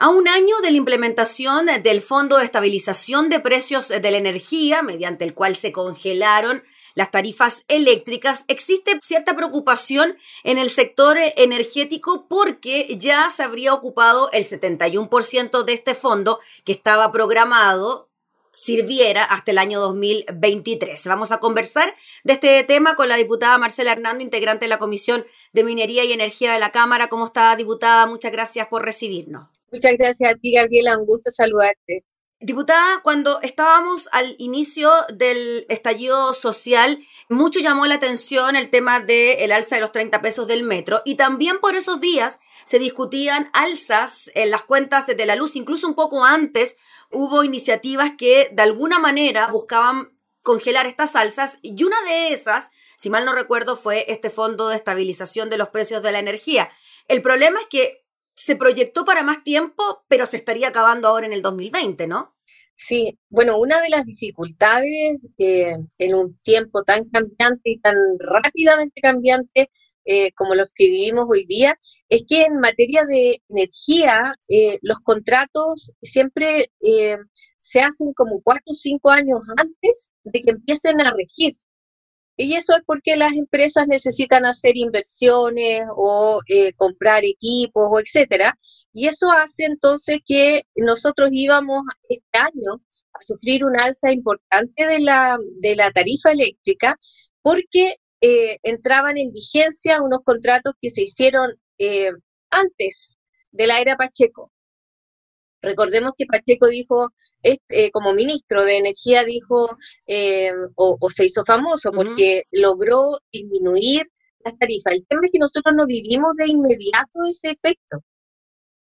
A un año de la implementación del Fondo de Estabilización de Precios de la Energía, mediante el cual se congelaron las tarifas eléctricas, existe cierta preocupación en el sector energético porque ya se habría ocupado el 71% de este fondo que estaba programado sirviera hasta el año 2023. Vamos a conversar de este tema con la diputada Marcela Hernando, integrante de la Comisión de Minería y Energía de la Cámara. ¿Cómo está, diputada? Muchas gracias por recibirnos. Muchas gracias a ti, Gabriela. Un gusto saludarte. Diputada, cuando estábamos al inicio del estallido social, mucho llamó la atención el tema del alza de los 30 pesos del metro y también por esos días se discutían alzas en las cuentas de la luz, incluso un poco antes hubo iniciativas que de alguna manera buscaban congelar estas alzas y una de esas, si mal no recuerdo, fue este fondo de estabilización de los precios de la energía. El problema es que se proyectó para más tiempo, pero se estaría acabando ahora en el 2020, ¿no? Sí, bueno, una de las dificultades eh, en un tiempo tan cambiante y tan rápidamente cambiante eh, como los que vivimos hoy día, es que en materia de energía, eh, los contratos siempre se hacen como cuatro o cinco años antes de que empiecen a regir. Y eso es porque las empresas necesitan hacer inversiones o eh, comprar equipos o etcétera. Y eso hace entonces que nosotros íbamos este año a sufrir un alza importante de la, de la tarifa eléctrica porque eh, entraban en vigencia unos contratos que se hicieron eh, antes de la era Pacheco. Recordemos que Pacheco dijo, este, como ministro de Energía, dijo, eh, o, se hizo famoso porque logró disminuir las tarifas. El tema es que nosotros no vivimos de inmediato ese efecto.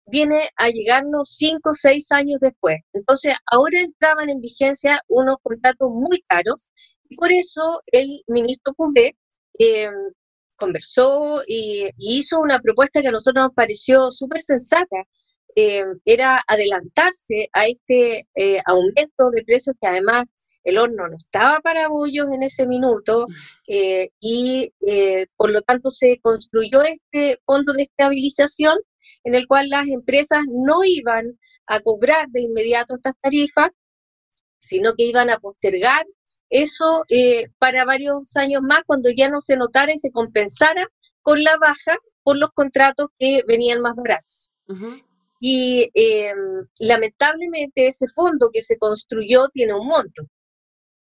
Viene a llegarnos cinco o seis años después. Entonces, ahora entraban en vigencia unos contratos muy caros y por eso el ministro Cubé eh, conversó y, y, hizo una propuesta que a nosotros nos pareció súper sensata, eh, era adelantarse a este eh, aumento de precios que además el horno no estaba para bollos en ese minuto eh, y por lo tanto se construyó este fondo de estabilización en el cual las empresas no iban a cobrar de inmediato estas tarifas, sino que iban a postergar eso para varios años más cuando ya no se notara y se compensara con la baja por los contratos que venían más baratos. Y em, lamentablemente ese fondo que se construyó tiene un monto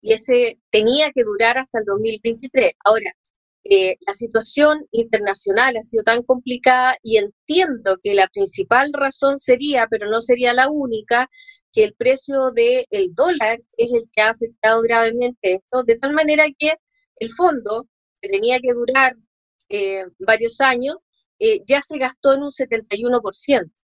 y ese tenía que durar hasta el 2023. Ahora, eh, la situación internacional ha sido tan complicada y entiendo que la principal razón sería, pero no sería la única, que el precio del dólar es el que ha afectado gravemente esto, de tal manera que el fondo, que tenía que durar eh, varios años, eh, ya se gastó en un 71% y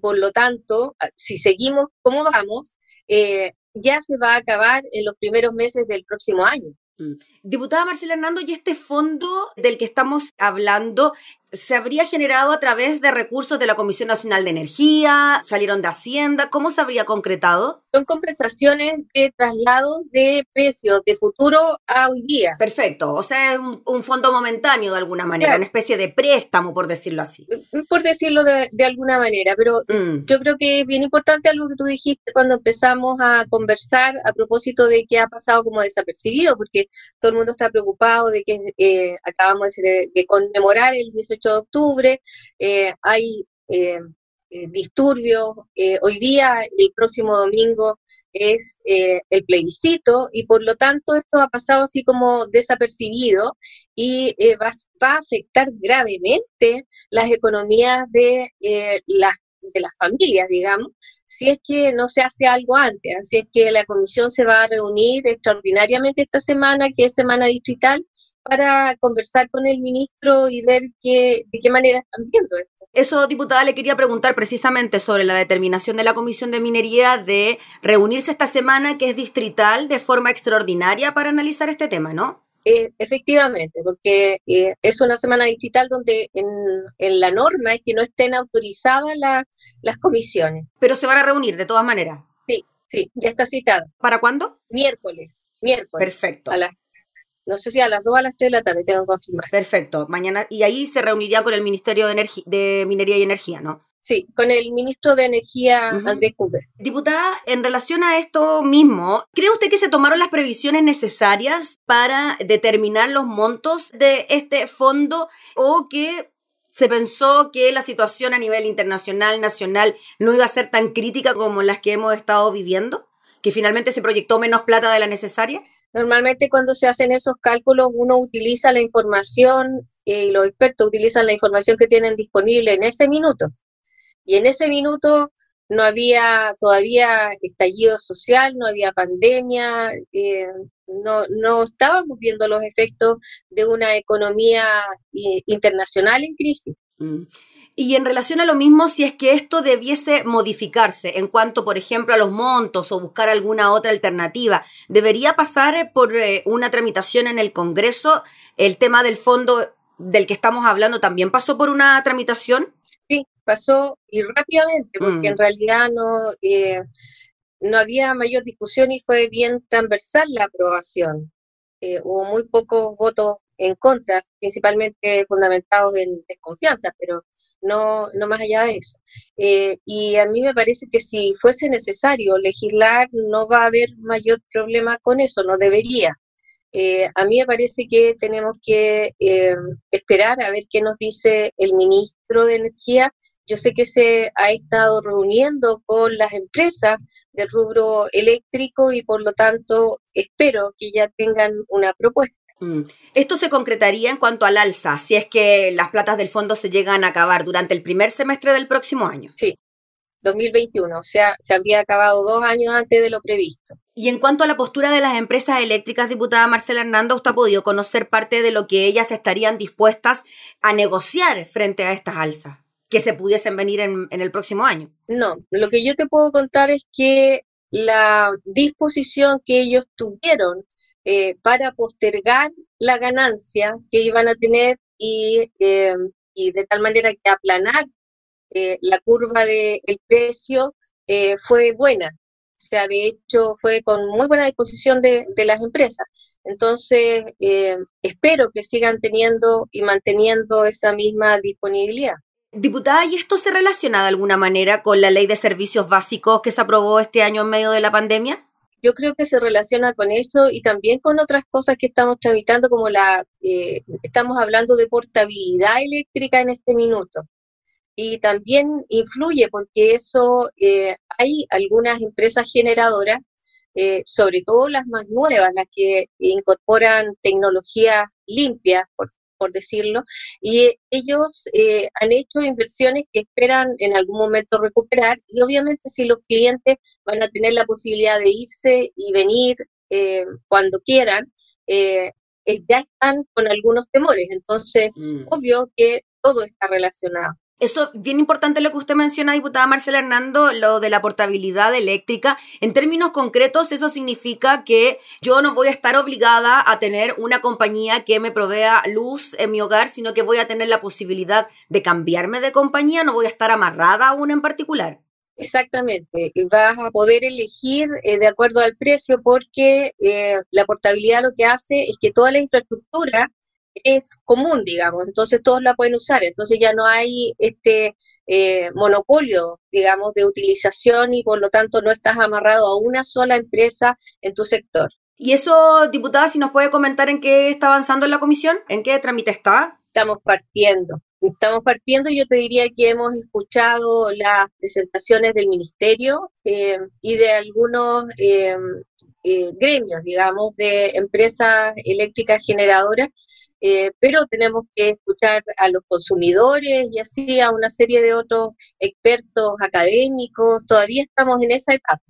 por lo tanto, ah, si seguimos como vamos, eh, ya se va a acabar en los primeros meses del próximo año. Mm. Diputada Marcela Hernando, ¿y este fondo del que estamos hablando se habría generado a través de recursos de la Comisión Nacional de Energía, salieron de Hacienda, ¿cómo se habría concretado? Son compensaciones de traslado de precios de futuro a hoy día. Perfecto, o sea, es un, fondo momentáneo de alguna manera, una especie de préstamo, por decirlo así. Mm, por decirlo de, alguna manera, pero mm. yo creo que es bien importante algo que tú dijiste cuando empezamos a conversar a propósito de qué ha pasado como desapercibido, porque todo el mundo está preocupado de que eh, acabamos de, de conmemorar el 18 de octubre, eh, hay eh, eh, disturbios, hoy día, el próximo domingo, es el plebiscito y por lo tanto esto ha pasado así como desapercibido y va, a afectar gravemente las economías de, las, de las familias, digamos, si es que no se hace algo antes. Así es que la comisión se va a reunir extraordinariamente esta semana, que es semana distrital, para conversar con el ministro y ver qué, de qué manera están viendo esto. Eso, diputada, le quería preguntar precisamente sobre la determinación de la Comisión de Minería de reunirse esta semana, que es distrital, de forma extraordinaria para analizar este tema, ¿no? Eh, efectivamente, porque eh, es una semana distrital donde en, en, la norma es que no estén autorizadas las comisiones. Pero se van a reunir de todas maneras. Sí, sí, ya está citado. ¿Para cuándo? Miércoles. Miércoles. Perfecto. A las no sé si a las 2 o a las 3 de la tarde, tengo que confirmar. Perfecto, mañana, y ahí se reuniría con el Ministerio de, de Minería y Energía, ¿no? Sí, con el ministro de Energía, Andrés Cooper. Diputada, en relación a esto mismo, ¿cree usted que se tomaron las previsiones necesarias para determinar los montos de este fondo o que se pensó que la situación a nivel internacional, nacional, no iba a ser tan crítica como las que hemos estado viviendo? ¿Que finalmente se proyectó menos plata de la necesaria? Normalmente cuando se hacen esos cálculos uno utiliza la información eh, y los expertos utilizan la información que tienen disponible en ese minuto. Y en ese minuto no había todavía estallido social, no había pandemia, eh, no, no estábamos viendo los efectos de una economía eh, internacional en crisis. Mm. Y en relación a lo mismo, si es que esto debiese modificarse en cuanto, por ejemplo, a los montos o buscar alguna otra alternativa, ¿debería pasar por eh, una tramitación en el Congreso? ¿El tema del fondo del que estamos hablando también pasó por una tramitación? Sí, pasó y rápidamente, porque en mm. realidad no, eh, no había mayor discusión y fue bien transversal la aprobación. Eh, hubo muy pocos votos en contra, principalmente fundamentados en desconfianza, pero no, no más allá de eso. Eh, y a mí me parece que si fuese necesario legislar, no va a haber mayor problema con eso, no debería. Eh, a mí me parece que tenemos que eh, esperar a ver qué nos dice el ministro de Energía. Yo sé que se ha estado reuniendo con las empresas del rubro eléctrico y por lo tanto espero que ya tengan una propuesta. Mm. Esto se concretaría en cuanto al alza, si es que las platas del fondo se llegan a acabar durante el primer semestre del próximo año. Sí, 2021, o sea, se habría acabado dos años antes de lo previsto. Y en cuanto a la postura de las empresas eléctricas, diputada Marcela Hernando, ¿usted ha podido conocer parte de lo que ellas estarían dispuestas a negociar frente a estas alzas que se pudiesen venir en, en el próximo año? No, lo que yo te puedo contar es que la disposición que ellos tuvieron eh, para postergar la ganancia que iban a tener y, eh, y de tal manera que aplanar eh, la curva del precio fue buena. O sea, de hecho fue con muy buena disposición de, de las empresas. Entonces, espero que sigan teniendo y manteniendo esa misma disponibilidad. Diputada, ¿y esto se relaciona de alguna manera con la ley de servicios básicos que se aprobó este año en medio de la pandemia? Yo creo que se relaciona con eso y también con otras cosas que estamos tramitando, como la, eh, estamos hablando de portabilidad eléctrica en este minuto. Y también influye porque eso, eh, hay algunas empresas generadoras, eh, sobre todo las más nuevas, las que incorporan tecnología limpia, por por decirlo, y ellos eh, han hecho inversiones que esperan en algún momento recuperar y obviamente si los clientes van a tener la posibilidad de irse y venir eh, cuando quieran, eh, ya están con algunos temores. Entonces, mm. obvio que todo está relacionado. Eso, bien importante lo que usted menciona, diputada Marcela Hernando, lo de la portabilidad eléctrica. En términos concretos, eso significa que yo no voy a estar obligada a tener una compañía que me provea luz en mi hogar, sino que voy a tener la posibilidad de cambiarme de compañía, no voy a estar amarrada a una en particular. Exactamente, vas a poder elegir eh, de acuerdo al precio porque eh, la portabilidad lo que hace es que toda la infraestructura es común, digamos, entonces todos la pueden usar, entonces ya no hay este eh, monopolio, digamos, de utilización y por lo tanto no estás amarrado a una sola empresa en tu sector. Y eso, diputada, si nos puede comentar en qué está avanzando en la comisión, en qué trámite está. Estamos partiendo, estamos partiendo yo te diría que hemos escuchado las presentaciones del ministerio eh, y de algunos eh, gremios, digamos, de empresas eléctricas generadoras eh, pero tenemos que escuchar a los consumidores y así a una serie de otros expertos académicos. Todavía estamos en esa etapa.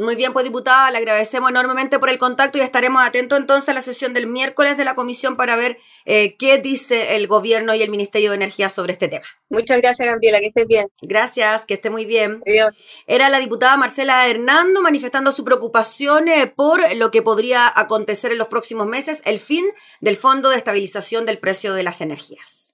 Muy bien, pues diputada, le agradecemos enormemente por el contacto y estaremos atentos entonces a la sesión del miércoles de la comisión para ver eh, qué dice el gobierno y el Ministerio de Energía sobre este tema. Muchas gracias, Gabriela, que estés bien. Gracias, que esté muy bien. Adiós. Era la diputada Marcela Hernando manifestando su preocupación eh, por lo que podría acontecer en los próximos meses, el fin del Fondo de Estabilización del Precio de las Energías.